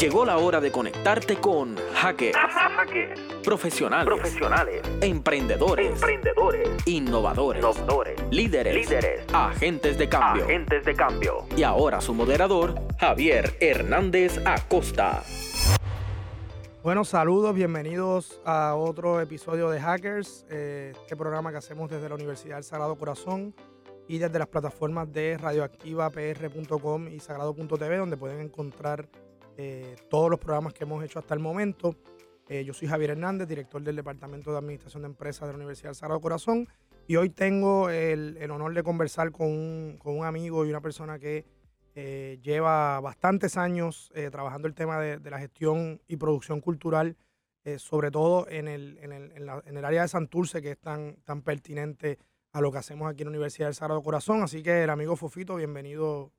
Llegó la hora de conectarte con hackers, profesionales, profesionales, emprendedores, emprendedores, innovadores, innovadores, líderes, líderes, agentes de cambio. agentes de cambio. Y ahora su moderador, Javier Hernández Acosta. Bueno, saludos, bienvenidos a otro episodio de Hackers, eh, este programa que hacemos desde la Universidad del Sagrado Corazón y desde las plataformas de radioactivapr.com y sagrado.tv, donde pueden encontrar eh, todos los programas que hemos hecho hasta el momento. Eh, yo soy Javier Hernández, director del Departamento de Administración de Empresas de la Universidad del Sagrado Corazón, y hoy tengo el, el honor de conversar con un, con un amigo y una persona que eh, lleva bastantes años trabajando el tema de, la gestión y producción cultural, sobre todo en el, en, el, en, el área de Santurce, que es tan, tan pertinente a lo que hacemos aquí en la Universidad del Sagrado Corazón. Así que el amigo Fofito, bienvenido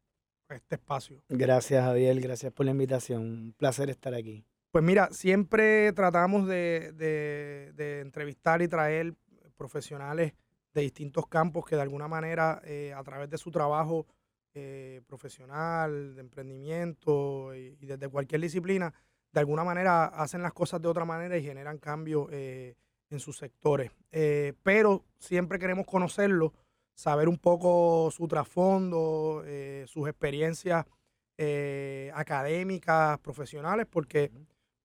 este espacio. Gracias, Javier. Gracias por la invitación. Un placer estar aquí. Pues mira, siempre tratamos de, de- de entrevistar y traer profesionales de distintos campos que de alguna manera eh, a través de su trabajo eh, profesional, de emprendimiento y, y desde cualquier disciplina, de alguna manera hacen las cosas de otra manera y generan cambios eh, en sus sectores. Eh, pero siempre queremos conocerlo, saber un poco su trasfondo, eh, sus experiencias eh, académicas, profesionales, porque,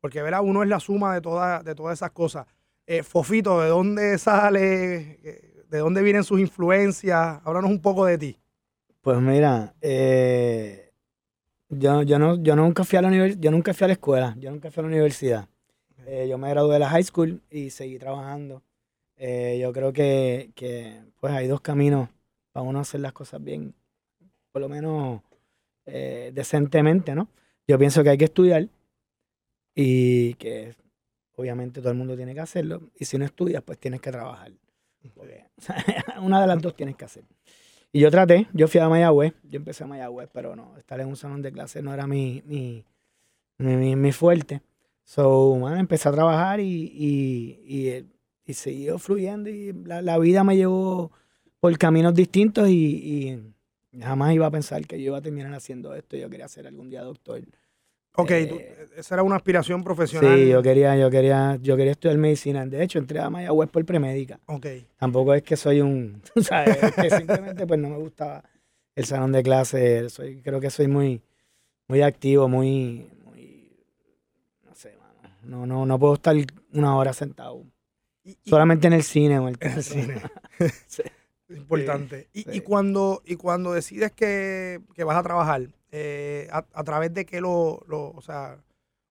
porque ¿verdad? uno es la suma de, toda- de todas esas cosas. Eh, Fofito, ¿de dónde sale? Eh, ¿De dónde vienen sus influencias? Háblanos un poco de ti. Pues mira, eh, yo, yo, no, yo, nunca fui a la yo nunca fui a la escuela, yo nunca fui a la universidad. Yo me gradué de la high school y seguí trabajando. Eh, yo creo que, que, pues hay dos caminos para uno hacer las cosas bien, por lo menos eh, decentemente, ¿no? Yo pienso que hay que estudiar y que obviamente todo el mundo tiene que hacerlo. Y si no estudias, pues tienes que trabajar. Porque una de las dos tienes que hacer. Y yo traté, yo fui a Mayagüez, yo empecé a Mayagüez, pero no, estar en un salón de clases no era mi, mi, mi, mi- mi fuerte. So, man, empecé a trabajar y, y, y, eh, y siguió fluyendo y la, la vida me llevó por caminos distintos y, y jamás iba a pensar que yo iba a terminar haciendo esto. Yo quería ser algún día doctor. Ok, Eh, tú- esa era una aspiración profesional. Sí, yo quería, yo quería, yo quería estudiar medicina. De hecho, entré a Mayagüez por premédica. Ok, Tampoco es que soy un, tú ¿sabes? Es que simplemente pues no me gustaba el salón de clase. Soy, creo que soy muy, muy activo, muy, muy, no sé, mano. No, no, no puedo estar una hora sentado. Y- y- Solamente en el cine o en el En el cine. Sí. importante. Y, y sí. cuando, y cuando decides que, que vas a trabajar, eh, a, a través de qué lo, lo- o sea,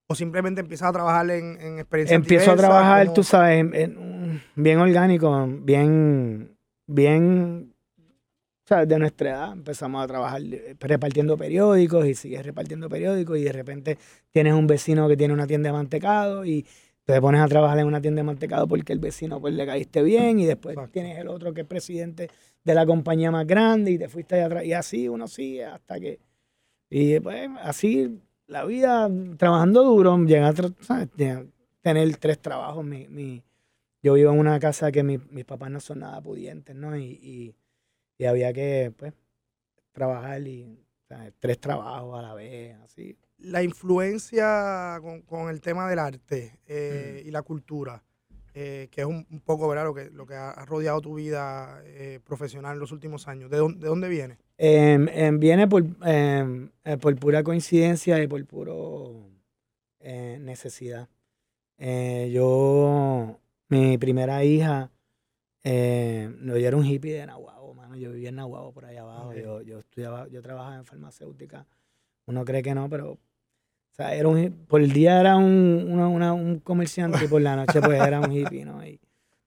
o simplemente empiezas a trabajar en, en experiencias Empiezo a trabajar, como- tú sabes, en- en un- bien orgánico, bien, bien, ¿sabes? De nuestra edad. Empezamos a trabajar eh, repartiendo periódicos y sigues repartiendo periódicos y de repente tienes un vecino que tiene una tienda de mantecado y te pones a trabajar en una tienda de mantecado porque el vecino pues le caíste bien y después Exacto. tienes el otro que es presidente de la compañía más grande y te fuiste allá atrás. Y así uno sigue hasta que y pues así la vida trabajando duro llegar a tener tres trabajos. Mi, mi- yo vivo en una casa que mi- mis papás no son nada pudientes no y, y, y había que pues trabajar y tres trabajos a la vez así la influencia con, con el tema del arte eh, Mm. y la cultura, eh, que es un, un poco ¿verdad? lo que, lo que ha rodeado tu vida eh, profesional en los últimos años. ¿De dónde, de dónde viene? Em, em, viene por, em, eh, por pura coincidencia y por puro necesidad. Yo, mi primera hija, yo era un hippie de Nahuabo, mano. Yo vivía en Nahuabo por allá abajo. Yo, yo estudiaba, yo trabajaba en farmacéutica. Uno cree que no, pero o sea, era un, por el día era un, una- una- un comerciante y por la noche pues era un hippie, ¿no? Y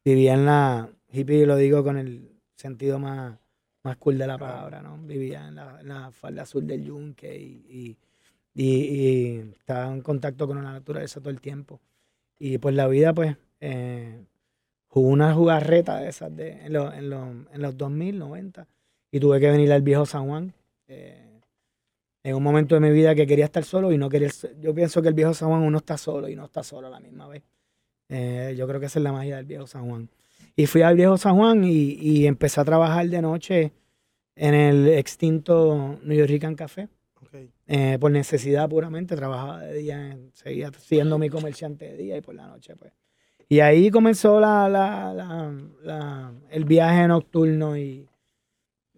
vivía en la, hippie lo digo con el sentido más, más cool de la palabra, ¿no? Vivía en la, en la falda sur del yunque y, y, y- y estaba en contacto con la naturaleza todo el tiempo. Y pues la vida, pues, eh, jugó una jugarreta de esas de, en, los, en, los, en los 2000, 90, y tuve que venir al viejo San Juan. eh, en un momento de mi vida que quería estar solo y no quería. Yo pienso que el viejo San Juan uno está solo y no está solo a la misma vez. Eh, yo creo que esa es la magia del viejo San Juan. Y fui al viejo San Juan y, y empecé a trabajar de noche en el extinto New York Café. Ok. eh, por necesidad puramente, trabajaba de día, seguía siendo mi comerciante de día y por la noche, pues. Y ahí comenzó la, la, la, el viaje nocturno y,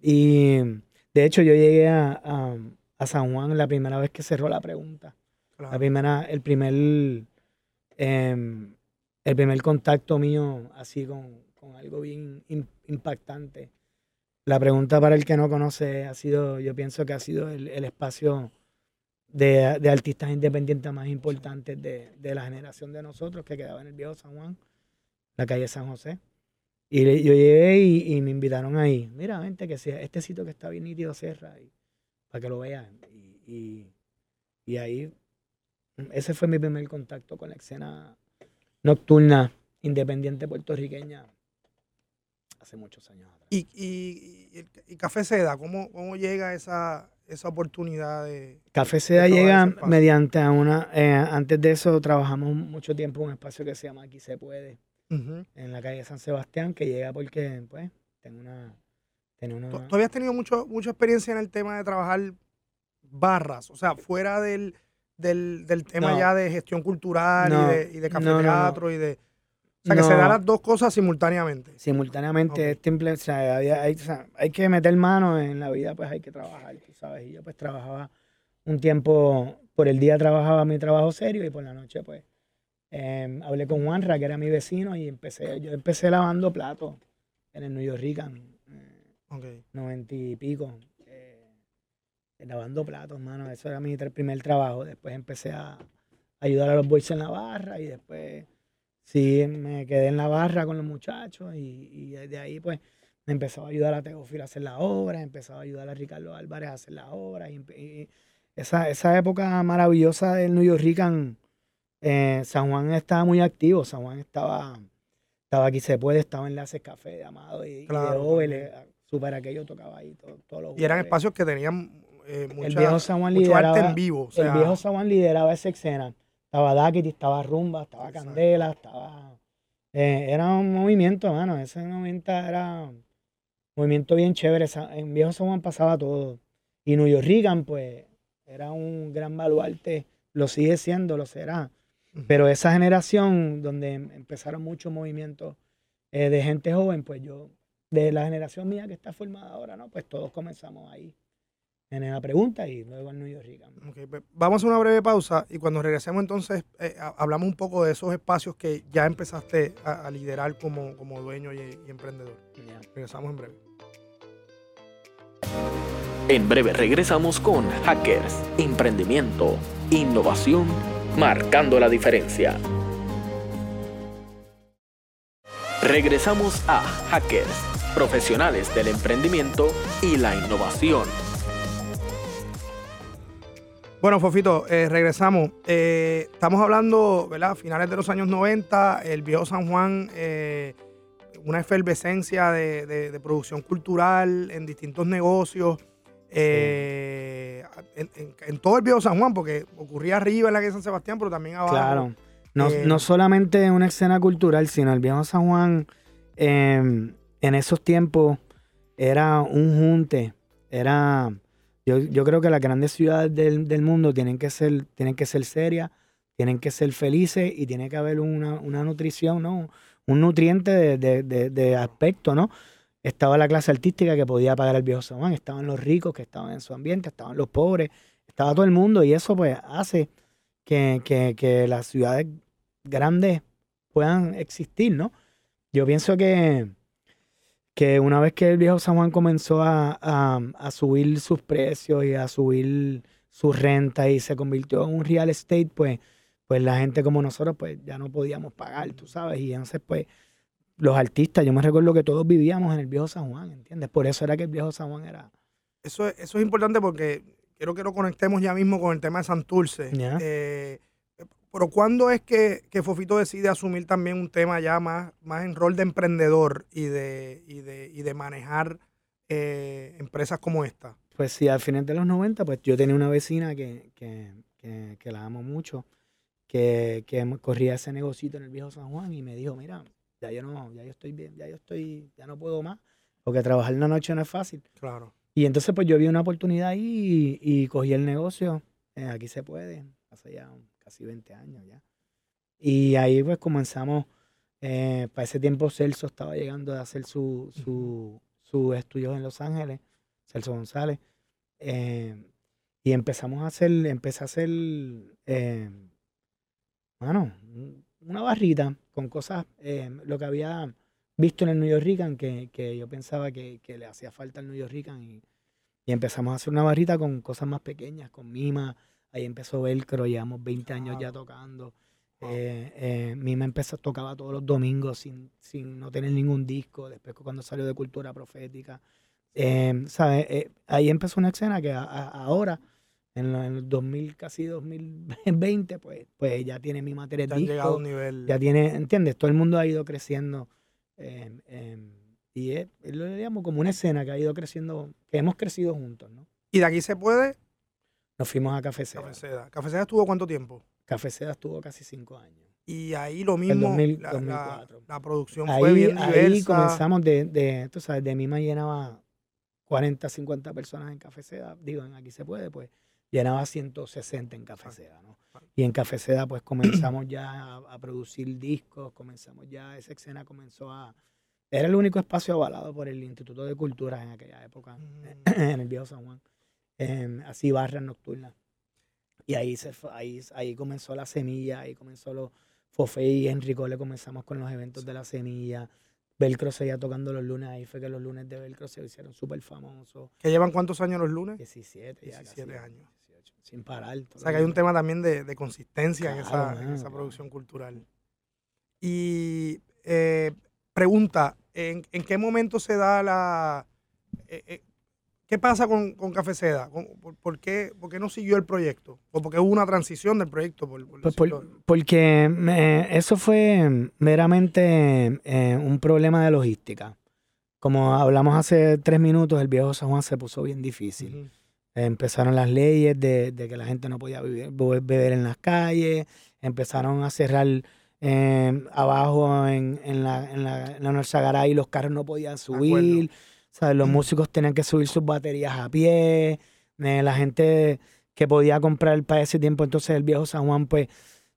y de hecho yo llegué a, a, San Juan la primera vez que cerró la pregunta. La primera, el primer, em, el primer contacto mío así con, con algo bien impactante. La pregunta para el que no conoce ha sido, yo pienso que ha sido el, el espacio de, artistas independientes más importantes de, la generación de nosotros que quedaba en el viejo San Juan, la calle San José. Y yo llegué y, me invitaron ahí. Mira, vente, que sea este sitio que está bien nítido, cierra, y, para que lo vean. Y, y, ahí, ese fue mi primer contacto con la escena nocturna independiente puertorriqueña hace muchos años atrás. ¿Y, y, Café Seda, cómo, cómo llega esa, esa oportunidad de... Café Seda llega mediante a una... Eh, antes de eso trabajamos mucho tiempo en un espacio que se llama Aquí se puede, en la calle San Sebastián, que llega porque, pues, tengo una... ¿Tú habías tenido mucho, mucha experiencia en el tema de trabajar barras? O sea, fuera del, del, tema ya de gestión cultural y, de, y de café teatro y de... O sea, que se dan las dos cosas simultáneamente. Simultáneamente, o sea, hay, que meter mano en la vida, pues hay que trabajar, tú sabes. Y yo pues trabajaba un tiempo, por el día trabajaba mi trabajo serio y por la noche pues em, hablé con Juanra, que era mi vecino, y empecé, yo empecé lavando platos en el New York Rican, eh, noventa y pico. Eh, lavando platos, mano, eso era mi primer trabajo. Después empecé a ayudar a los boys en la barra y después sí, me quedé en la barra con los muchachos y, y de ahí pues me empezó a ayudar a Teófilo a hacer la obra, empezó a ayudar a Ricardo Álvarez a hacer la obra. Y, esa, esa, época maravillosa del New York Rican, eh, San Juan estaba muy activo, San Juan estaba, estaba aquí se puede, estaba en Enlaces Café de Amado y, claro, de super aquello tocaba ahí todos los Y eran espacios que tenían eh, el viejo San Juan lideraba, arte en vivo. el viejo San Juan lideraba esa escena. Estaba Dakiti, estaba Rumba, estaba Candela, estaba. Eh, era un movimiento, mano. Ese momento era un movimiento bien chévere. En Viejo San Juan pasaba todo. Y New York Reagan, pues, era un gran baluarte. Lo sigue siendo, lo será. Pero esa generación donde em, empezaron muchos movimientos eh, de gente joven, pues yo, de la generación mía que está formada ahora, ¿no? Pues todos comenzamos ahí en la pregunta y luego al New York pues, vamos a una breve pausa y cuando regresemos entonces eh, hablamos un poco de esos espacios que ya empezaste a, liderar como, como dueño y, emprendedor. Regresamos en breve. En breve regresamos con Hackers, Emprendimiento, Innovación, Marcando la Diferencia. Regresamos a Hackers, profesionales del emprendimiento y la innovación. Bueno, Fofito, eh, regresamos. Eh, estamos hablando, ¿verdad? Finales de los años 90, el viejo San Juan, eh, una efervescencia de, producción cultural en distintos negocios. En, todo el viejo San Juan, porque ocurría arriba en la calle San Sebastián, pero también abajo. Claro. No, no solamente una escena cultural, sino el viejo San Juan em, en esos tiempos era un junte, era yo, creo que las grandes ciudades del, mundo tienen que ser, tienen que ser serias, tienen que ser felices y tiene que haber una, nutrición, ¿no? Un nutriente de, aspecto, ¿no? Estaba la clase artística que podía pagar el viejo San estaban los ricos que estaban en su ambiente, estaban los pobres, estaba todo el mundo y eso pues hace que, que las ciudades grandes puedan existir, ¿no? Yo pienso que, que una vez que el viejo San Juan comenzó a, subir sus precios y a subir su renta y se convirtió en un real estate, pues, pues la gente como nosotros pues ya no podíamos pagar, tú sabes, y entonces pues los artistas, yo me recuerdo que todos vivíamos en el viejo San Juan, ¿entiendes? Por eso era que el viejo San Juan era... Eso, eso es importante porque quiero que lo conectemos ya mismo con el tema de Santurce. Eh, pero ¿cuándo es que, Fofito decide asumir también un tema ya más, más en rol de emprendedor y de, y de, y de manejar eh, empresas como esta? Pues sí, al final de los 90, pues yo tenía una vecina que, que, que, la amo mucho, que, corría ese negocito en el viejo San Juan y me dijo, mira, ya yo no, ya yo estoy bien, ya yo estoy, ya no puedo más, porque trabajar en la noche no es fácil. Claro. Y entonces pues yo vi una oportunidad ahí y, y cogí el negocio eh, aquí se puede, hace ya casi 20 años ya. Y ahí pues comenzamos, eh, para ese tiempo Celso estaba llegando a hacer su, su, su estudios en Los Ángeles, Celso González, eh, y empezamos a hacer, empecé a hacer, bueno, una barrita con cosas, lo que había visto en el New York Rican, que, que yo pensaba que, que, le hacía falta al New York Rican, y, y empezamos a hacer una barrita con cosas más pequeñas, con Mima, ahí empezó Velcro, llevamos 20 años ya tocando. Eh, eh, Mima empezó, tocaba todos los domingos sin, sin no tener ningún disco, después cuando salió de Cultura Profética. Eh, ¿sabes? Eh, ahí empezó una escena que ahora, en, el 2000, casi 2020, pues, pues ya tiene mi material ya disco. llegado a un nivel. Ya tiene, ¿entiendes? Todo el mundo ha ido creciendo. Em, y es, lo digamos como una escena que ha ido creciendo, que hemos crecido juntos, ¿no? Y de aquí se puede. Nos fuimos a Café Seda. Café Seda. ¿Café Seda estuvo cuánto tiempo? Café Seda estuvo casi cinco años. Y ahí lo mismo, 2000, la, 2004. La, la, producción ahí, fue bien diversa. Ahí comenzamos de, de, tú sabes, de Mima llenaba 40, 50 personas en Café Seda. Digo, en Aquí se puede, pues llenaba 160 en Café Seda, ¿no? Y en Café Seda, pues comenzamos ya a, a producir discos, comenzamos ya, esa escena comenzó a, era el único espacio avalado por el Instituto de Cultura en aquella época, mm. en el viejo San Juan. Eh, así barras nocturnas. Y ahí, se, ahí, ahí comenzó la semilla, ahí comenzó los Fofé y Enrico, le comenzamos con los eventos de la semilla. Velcro seguía tocando los lunes, ahí fue que los lunes de Velcro se hicieron súper famosos. ¿Que llevan cuántos años los lunes? 17, ya 17 casi, años. 18, sin parar. O sea que hay un tema también de, de consistencia claro, en esa, man, en esa claro. producción cultural. Y eh, pregunta, ¿en, ¿en, qué momento se da la... Eh, eh, ¿Qué pasa con, con Café Seda? ¿Por, por, qué, ¿Por, qué, no siguió el proyecto? ¿O porque hubo una transición del proyecto? Por, pues por, porque me, eso fue meramente eh, un problema de logística. Como hablamos hace tres minutos, el viejo San Juan se puso bien difícil. Uh -huh. Empezaron las leyes de, de, que la gente no podía vivir, beber en las calles, empezaron a cerrar eh, abajo en, en, la, en, la, en la Norzagaray los carros no podían subir. ¿Sabes? Los músicos tenían que subir sus baterías a pie. Eh, la gente que podía comprar para ese tiempo, entonces el viejo San Juan, pues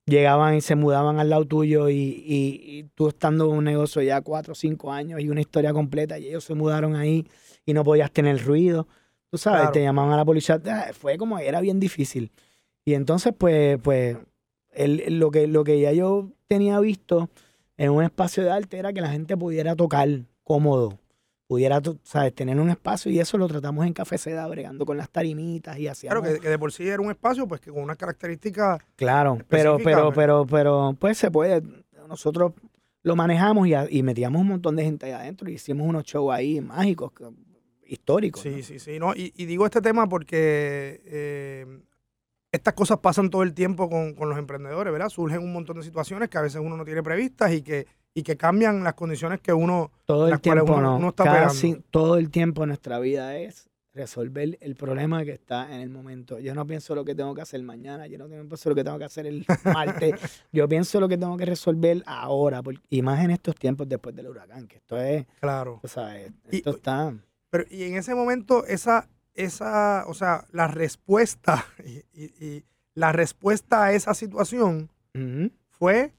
llegaban y se mudaban al lado tuyo y, y, y tú estando en un negocio ya cuatro o cinco años y una historia completa y ellos se mudaron ahí y no podías tener ruido. Tú sabes, claro. te llamaban a la policía. Fue como, era bien difícil. Y entonces, pues, pues el, lo, que, lo que ya yo tenía visto en un espacio de arte era que la gente pudiera tocar cómodo, pudiera, sabes, tener un espacio y eso lo tratamos en Café Seda, bregando con las tarimitas y así. Claro, que, que, de por sí era un espacio, pues que con unas características. Claro, pero, pero, pero, pero, pues se puede. Nosotros lo manejamos y, y metíamos un montón de gente ahí adentro y hicimos unos shows ahí mágicos, históricos. Sí, ¿no? sí, sí. No, y, y, digo este tema porque eh, estas cosas pasan todo el tiempo con, con, los emprendedores, ¿verdad? Surgen un montón de situaciones que a veces uno no tiene previstas y que, y que cambian las condiciones que uno, todo el tiempo uno, no, uno está operando. todo el tiempo nuestra vida es resolver el problema que está en el momento. Yo no pienso lo que tengo que hacer mañana, yo no pienso lo que tengo que hacer el martes, yo pienso lo que tengo que resolver ahora, y más en estos tiempos después del huracán, que esto es, claro, o sea, esto y, está... Pero y en ese momento esa, esa, o sea, la respuesta y, y, y la respuesta a esa situación uh -huh. fue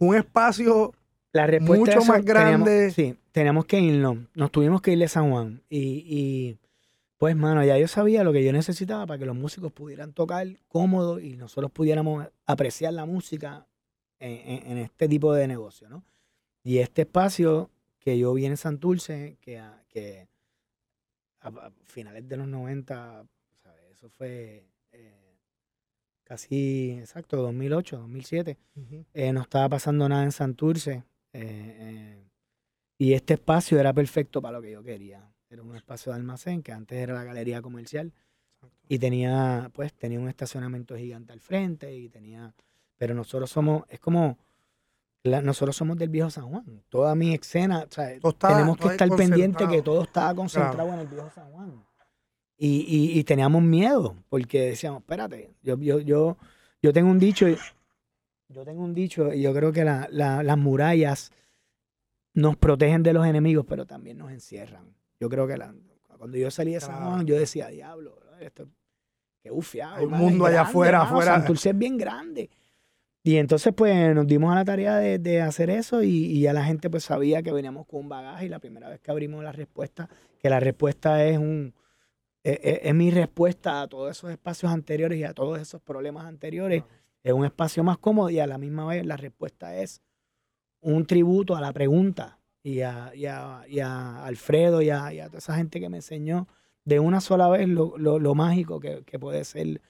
un espacio la respuesta mucho más grande. Teníamos, sí, teníamos que irnos. Nos tuvimos que ir de San Juan. Y, y, pues, mano, ya yo sabía lo que yo necesitaba para que los músicos pudieran tocar cómodo y nosotros pudiéramos apreciar la música en, en, en este tipo de negocio, ¿no? Y este espacio que yo vi en Santurce, que, que a, a, finales de los 90, ¿sabes? eso fue casi, exacto, 2008, 2007, uh -huh. eh, no estaba pasando nada en Santurce. Eh, eh, y este espacio era perfecto para lo que yo quería. Era un espacio de almacén que antes era la galería comercial y tenía, pues, tenía un estacionamiento gigante al frente y tenía, pero nosotros somos, es como, la, nosotros somos del viejo San Juan. Toda mi escena, o sea, está, tenemos que estar pendiente que todo estaba concentrado claro. en el viejo San Juan. Y, y, y, teníamos miedo porque decíamos, espérate, yo, yo, yo, yo tengo un dicho, yo tengo un dicho y yo creo que la, la, las murallas nos protegen de los enemigos, pero también nos encierran. Yo creo que la, cuando yo salí de San Juan, yo decía, diablo, esto, qué ufiado. Hay un mundo allá afuera, afuera. Santurce es bien grande. Y entonces, pues, nos dimos a la tarea de, hacer eso y, ya la gente, pues, sabía que veníamos con un bagaje y la primera vez que abrimos la respuesta, que la respuesta es un... E, e, es, mi respuesta a todos esos espacios anteriores y a todos esos problemas anteriores. Es un espacio más cómodo y a la misma vez la respuesta es un tributo a la pregunta y a, y a, Alfredo y a, toda esa gente que me enseñó de una sola vez lo, mágico que, puede ser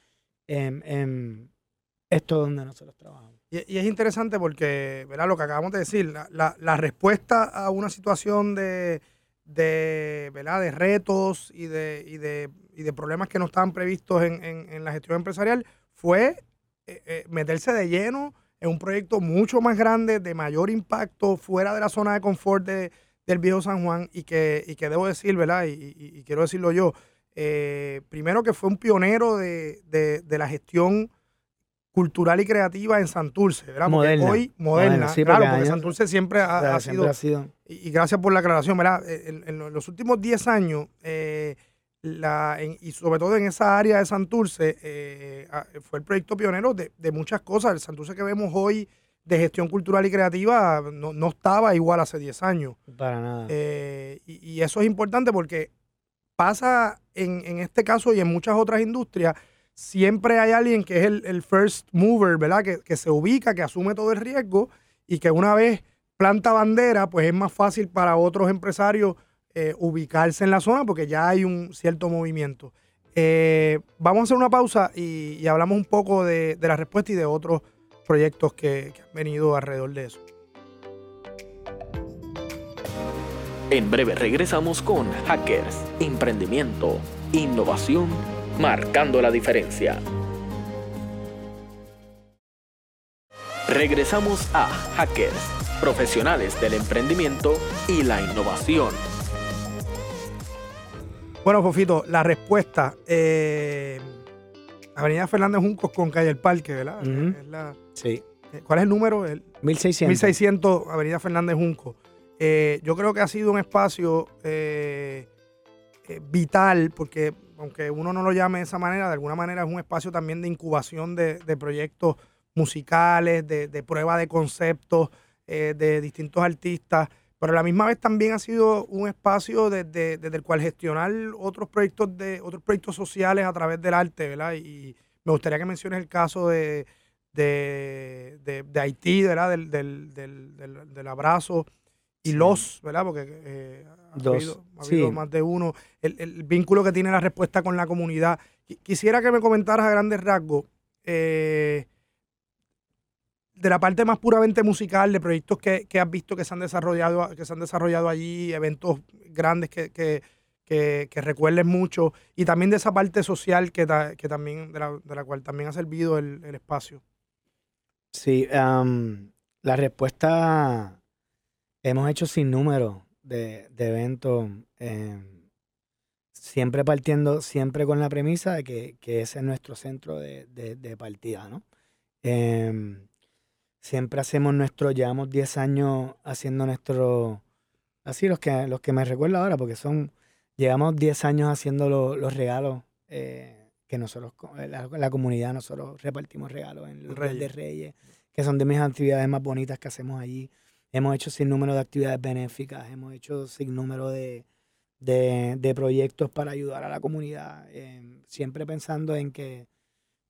esto donde nosotros trabajamos. Y, es interesante porque, ¿verdad? Lo que acabamos de decir, la, respuesta a una situación de, de, ¿verdad? de retos y de, y de, y de problemas que no estaban previstos en, en, la gestión empresarial fue eh, eh, meterse de lleno en un proyecto mucho más grande, de mayor impacto, fuera de la zona de confort de, del viejo San Juan y que, y que debo decir, ¿verdad? Y, quiero decirlo yo, eh, primero que fue un pionero de, de la gestión cultural y creativa en Santurce, ¿verdad? Moderna. hoy, moderna, claro, porque Santurce siempre ha, sido, Y, gracias por la aclaración, ¿verdad? Eh, en, los últimos 10 años, eh, la, y sobre todo en esa área de Santurce, eh, fue el proyecto pionero de, muchas cosas. El Santurce que vemos hoy de gestión cultural y creativa no, estaba igual hace 10 años. Para nada. Y, y, eso es importante porque pasa en, en este caso y en muchas otras industrias siempre hay alguien que es el, first mover, ¿verdad? Que, se ubica, que asume todo el riesgo y que una vez planta bandera, pues es más fácil para otros empresarios eh, ubicarse en la zona porque ya hay un cierto movimiento. Eh, vamos a hacer una pausa y, hablamos un poco de, la respuesta y de otros proyectos que, que han venido alrededor de eso. En breve regresamos con Hackers, Emprendimiento, Innovación marcando la diferencia. Regresamos a Hackers, profesionales del emprendimiento y la innovación. Bueno, Fofito, la respuesta. Eh, Avenida Fernández Juncos con calle El Parque, ¿verdad? sí. Eh, ¿Cuál es el número? El, 1600. 1600 Avenida Fernández Junco. Eh, yo creo que ha sido un espacio vital porque aunque uno no lo llame de esa manera, de alguna manera es un espacio también de incubación de, proyectos musicales, de, prueba de conceptos eh, de distintos artistas, pero a la misma vez también ha sido un espacio desde, el cual gestionar otros proyectos de otros proyectos sociales a través del arte, ¿verdad? Y me gustaría que menciones el caso de, de, Haití, ¿verdad? Del, del abrazo y los, ¿verdad? Porque eh, ha habido, más de uno. El, vínculo que tiene la respuesta con la comunidad. Quisiera que me comentaras a grandes rasgos eh, de la parte más puramente musical, de proyectos que, has visto que se han desarrollado, que se han desarrollado allí, eventos grandes que, que, que, recuerden mucho, y también de esa parte social que, que también, de la, cual también ha servido el, espacio. Sí, la respuesta Hemos hecho sin número de, eventos, em, siempre partiendo, siempre con la premisa de que, ese es nuestro centro de, partida, ¿no? Em, siempre hacemos nuestro, llevamos 10 años haciendo nuestro, así los que, los que me recuerdo ahora, porque son, llevamos 10 años haciendo los regalos eh, que nosotros, la, la, comunidad, nosotros repartimos regalos en los Reyes. de Reyes, que son de mis actividades más bonitas que hacemos allí. Hemos hecho sin número de actividades benéficas, hemos hecho sin número de, proyectos para ayudar a la comunidad, em, siempre pensando en que,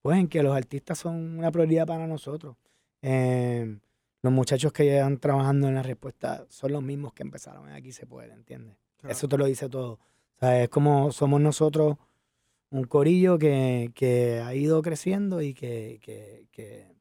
pues, en que los artistas son una prioridad para nosotros. Em, los muchachos que llevan trabajando en la respuesta son los mismos que empezaron en Aquí se puede, ¿entiendes? Eso te lo dice todo. O sea, es como somos nosotros un corillo que, ha ido creciendo y que, que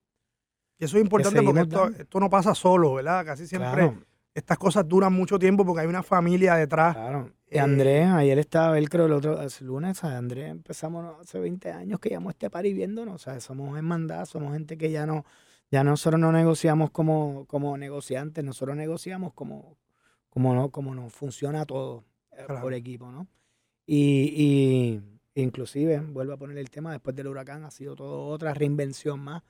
y eso es importante porque esto, no pasa solo, ¿verdad? Casi siempre estas cosas duran mucho tiempo porque hay una familia detrás. Claro. Y eh, Andrés, ayer estaba él, creo, el otro el lunes, Andrés empezamos hace 20 años que llamó este pari viéndonos, o sea, somos hermandad, somos gente que ya no, ya nosotros no negociamos como, como negociantes, nosotros negociamos como, como, no, como nos funciona todo eh, por equipo, ¿no? Y, y inclusive, vuelvo a poner el tema, después del huracán ha sido todo otra reinvención más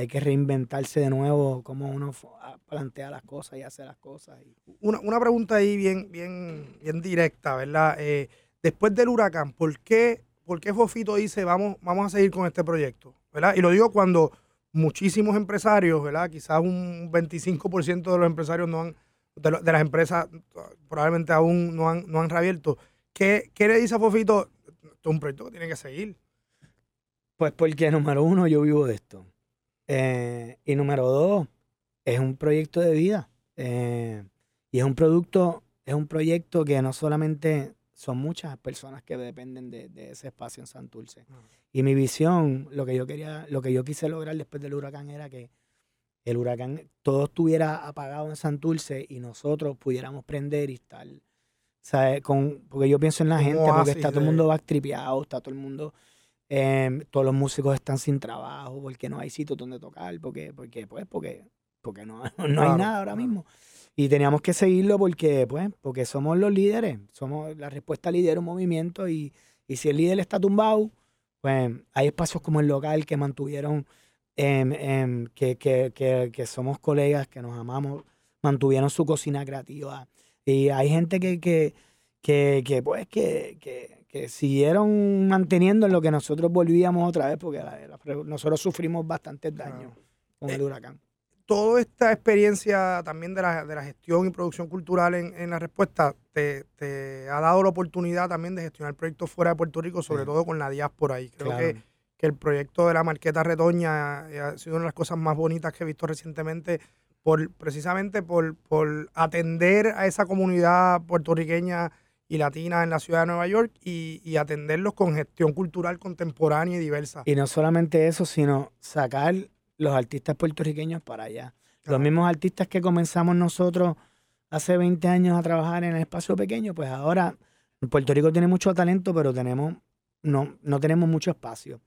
hay que reinventarse de nuevo cómo uno ah, plantea las cosas y hace las cosas. Una, pregunta ahí bien, bien, bien directa, ¿verdad? Eh, después del huracán, ¿por qué, por qué Fofito dice vamos, vamos a seguir con este proyecto? ¿verdad? Y lo digo cuando muchísimos empresarios, ¿verdad? Quizás un 25% de los empresarios no han, de, las empresas probablemente aún no han, no han reabierto. ¿Qué, ¿Qué, le dice a Fofito? Esto es un proyecto que tiene que seguir. Pues porque número uno, yo vivo de esto. Eh, y número dos, es un proyecto de vida. Eh, y es un producto, es un proyecto que no solamente son muchas personas que dependen de, ese espacio en Santurce. Y mi visión, lo que yo quería, lo que yo quise lograr después del huracán era que el huracán todo estuviera apagado en Santurce y nosotros pudiéramos prender y estar. Con, porque yo pienso en la gente, porque está todo el mundo backtripeado, está todo el mundo, em, todos los músicos están sin trabajo, porque no hay sitio donde tocar, porque, porque, pues, porque, porque no, no hay nada ahora mismo. Y teníamos que seguirlo porque, pues, porque somos los líderes, somos la respuesta líder un movimiento y, y si el líder está tumbado, pues hay espacios como el local que mantuvieron, em, em, que, que, que, que, somos colegas, que nos amamos, mantuvieron su cocina creativa. Y hay gente que, que, que, pues, que, que, siguieron manteniendo en lo que nosotros volvíamos otra vez, porque nosotros sufrimos bastantes daños con el eh, huracán. toda esta experiencia también de la, de la gestión y producción cultural en, en la respuesta te, te, ha dado la oportunidad también de gestionar proyectos fuera de Puerto Rico, sobre todo con la diáspora. Y creo que, que, el proyecto de la Marqueta Retoña eh, ha sido una de las cosas más bonitas que he visto recientemente, por, precisamente por, por atender a esa comunidad puertorriqueña y latina en la ciudad de Nueva York y, y, atenderlos con gestión cultural contemporánea y diversa. Y no solamente eso, sino sacar los artistas puertorriqueños para allá. Los mismos artistas que comenzamos nosotros hace 20 años a trabajar en el espacio pequeño, pues ahora Puerto Rico tiene mucho talento, pero tenemos no, no tenemos mucho espacio.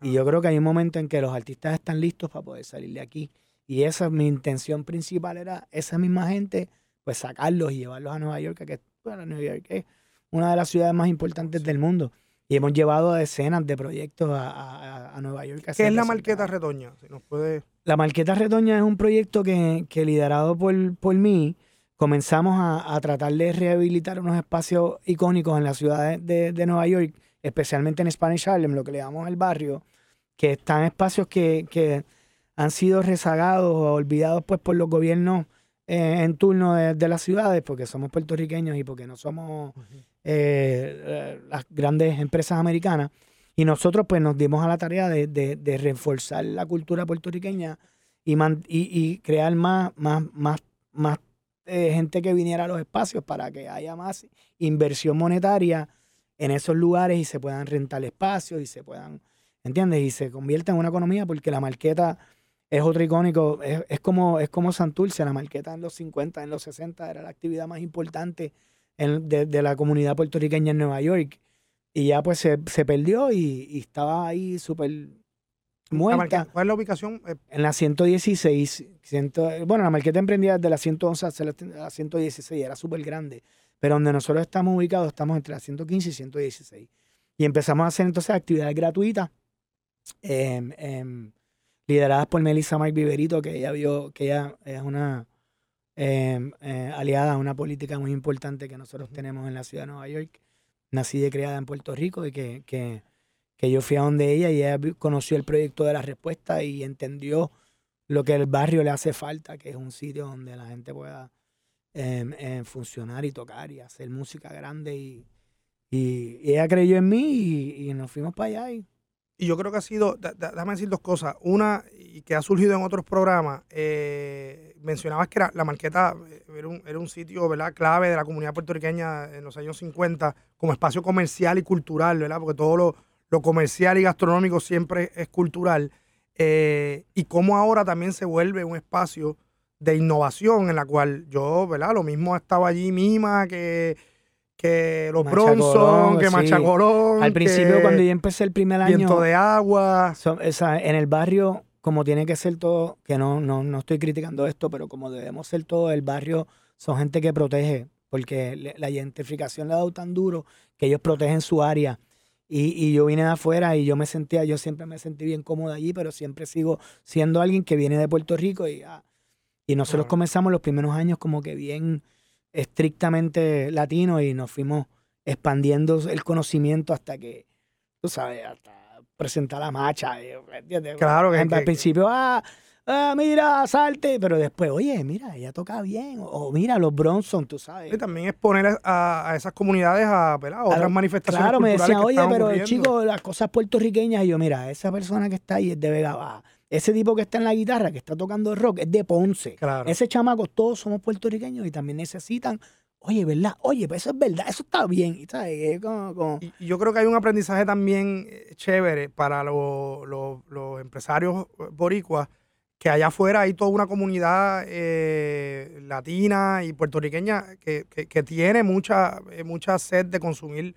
Y yo creo que hay un momento en que los artistas están listos para poder salir de aquí. Y esa es mi intención principal, era esa misma gente, pues sacarlos y llevarlos a Nueva York, que bueno, Nueva York es una de las ciudades más importantes del mundo. Y hemos llevado a decenas de proyectos a, Nueva York. ¿Qué es la Marqueta Retoña? Si nos puede... La Marqueta Retoña es un proyecto que, que liderado por, por mí, comenzamos a, tratar de rehabilitar unos espacios icónicos en la ciudad de, de, Nueva York, especialmente en Spanish Harlem, lo que le llamamos el barrio, que están espacios que, que han sido rezagados o olvidados pues, por los gobiernos eh, en turno de, las ciudades, porque somos puertorriqueños y porque no somos eh, las grandes empresas americanas. Y nosotros pues nos dimos a la tarea de, reforzar la cultura puertorriqueña y, y, crear más, más, más, más eh, gente que viniera a los espacios para que haya más inversión monetaria en esos lugares y se puedan rentar espacios y se puedan, ¿entiendes? Y se convierta en una economía porque la marqueta es otro icónico, es, como, es como Santurce, la marqueta en los 50, en los 60 era la actividad más importante de, la comunidad puertorriqueña en Nueva York. Y ya pues se, perdió y, estaba ahí súper muerta. ¿Cuál es la ubicación? Eh, en la 116. bueno, la marqueta emprendida desde la 111 hasta la 116, era súper grande. Pero donde nosotros estamos ubicados, estamos entre la 115 y 116. Y empezamos a hacer entonces actividades gratuitas, em, em, lideradas por Melissa Mike Viverito, que ella vio, que ella es una Em, eh, aliada a una política muy importante que nosotros tenemos en la ciudad de Nueva York. Nací y criada en Puerto Rico y que, que, que, yo fui a donde ella y ella conoció el proyecto de la respuesta y entendió lo que el barrio le hace falta, que es un sitio donde la gente pueda em, em, funcionar y tocar y hacer música grande. Y, y, ella creyó en mí y, y nos fuimos para allá y y yo creo que ha sido, déjame decir dos cosas. Una, y que ha surgido en otros programas, eh, mencionabas que era, la Marqueta eh, era un, era un sitio ¿verdad? clave de la comunidad puertorriqueña en los años 50 como espacio comercial y cultural, ¿verdad? porque todo lo, lo comercial y gastronómico siempre es cultural. Eh, y cómo ahora también se vuelve un espacio de innovación en la cual yo, ¿verdad? Lo mismo estaba allí Mima, que que los Bronson, que Machacorón. Al principio, cuando yo empecé el primer año. Viento de agua. en el barrio, como tiene que ser todo, que no, no, no estoy criticando esto, pero como debemos ser todo, el barrio son gente que protege, porque la identificación le ha dado tan duro que ellos protegen su área. Y, y, yo vine de afuera y yo me sentía, yo siempre me sentí bien cómodo allí, pero siempre sigo siendo alguien que viene de Puerto Rico y, ah, y nosotros comenzamos los primeros años como que bien estrictamente latino y nos fuimos expandiendo el conocimiento hasta que tú sabes, hasta presentar la marcha. ¿entiendes? Claro que- Al principio, ah, ah, mira, salte, pero después, oye, mira, ella toca bien, o, o mira, los Bronson, tú sabes. Y también exponer a, a esas comunidades a, a otras Claro, manifestaciones Claro, me decían, oye, pero ocurriendo". chicos, las cosas puertorriqueñas, y yo, mira, esa persona que está ahí es de Vega Baja. Ese tipo que está en la guitarra, que está tocando rock, es de Ponce. Claro. Ese chamaco, todos somos puertorriqueños y también necesitan, oye, ¿verdad? Oye, pues eso es verdad, eso está bien. Y, ¿sabes? Es como- como- Y yo creo que hay un aprendizaje también eh, chévere para lo- lo- los empresarios boricuas, que allá afuera hay toda una comunidad eh, latina y puertorriqueña que, que- que tiene mucha, eh, mucha sed de consumir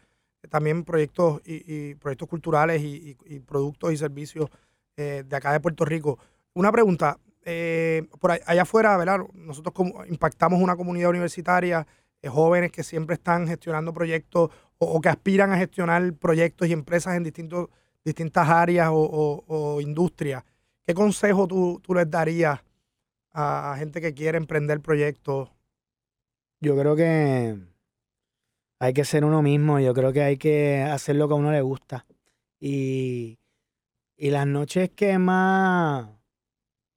también proyectos y, y proyectos culturales y, y- y productos y servicios eh, de acá de Puerto Rico. Una pregunta, eh, por allá afuera, ¿verdad? Nosotros como impactamos una comunidad universitaria, eh, jóvenes que siempre están gestionando proyectos o, que aspiran a gestionar proyectos y empresas en distintos, distintas áreas o, o- o industrias. ¿Qué consejo tú, tú les darías a, a gente que quiere emprender proyectos? Yo creo que hay que ser uno mismo, yo creo que hay que hacer lo que a uno le gusta. Y, y las noches que más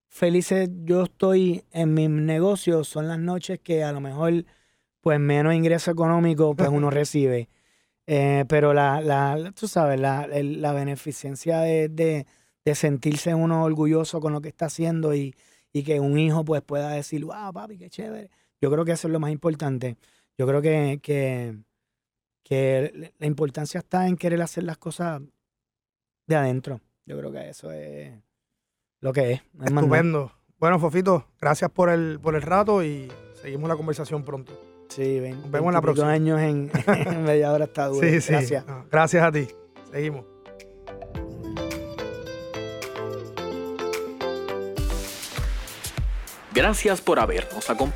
felices yo estoy en mis negocios son las noches que a lo mejor pues menos ingreso económico pues uno recibe. Eh, pero la, la, tú sabes, la, la beneficencia de, de- de sentirse uno orgulloso con lo que está haciendo y, y que un hijo pues pueda decir, wow, papi, qué chévere. Yo creo que eso es lo más importante. Yo creo que, que, que la importancia está en querer hacer las cosas de adentro. Yo creo que eso es lo que es. no. Estupendo. Bueno, Fofito, gracias por el, por el rato y seguimos la conversación pronto. Sí, ven, Nos vemos en la 20 y pico próxima. años en, en media hora está duro. Sí, sí. Gracias. No, gracias a ti. Seguimos. Gracias por habernos acompañado.